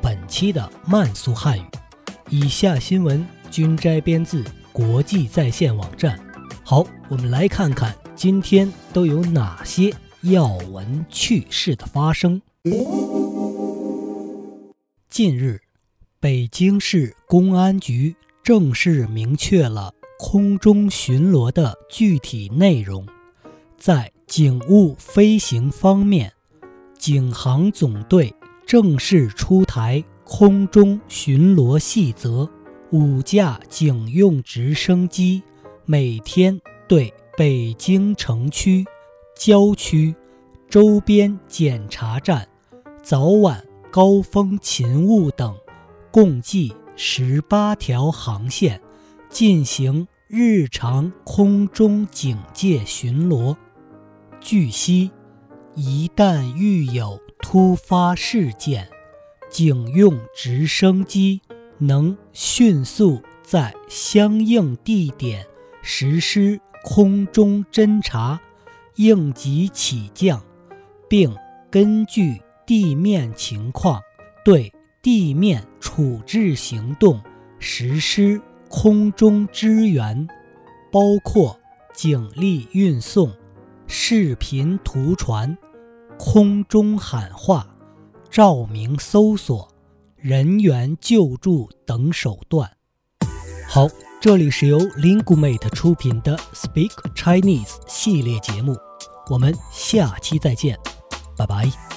本期的慢速汉语。以下新闻均摘编自国际在线网站。好，我们来看看今天都有哪些要闻趣事的发生。近日，北京市公安局正式明确了空中巡逻的具体内容，在。警务飞行方面，警航总队正式出台空中巡逻细则，五架警用直升机每天对北京城区、郊区、周边检查站、早晚高峰勤务等共计十八条航线进行日常空中警戒巡逻。据悉，一旦遇有突发事件，警用直升机能迅速在相应地点实施空中侦察、应急起降，并根据地面情况对地面处置行动实施空中支援，包括警力运送。视频图传、空中喊话、照明搜索、人员救助等手段。好，这里是由 Lingumate 出品的 Speak Chinese 系列节目，我们下期再见，拜拜。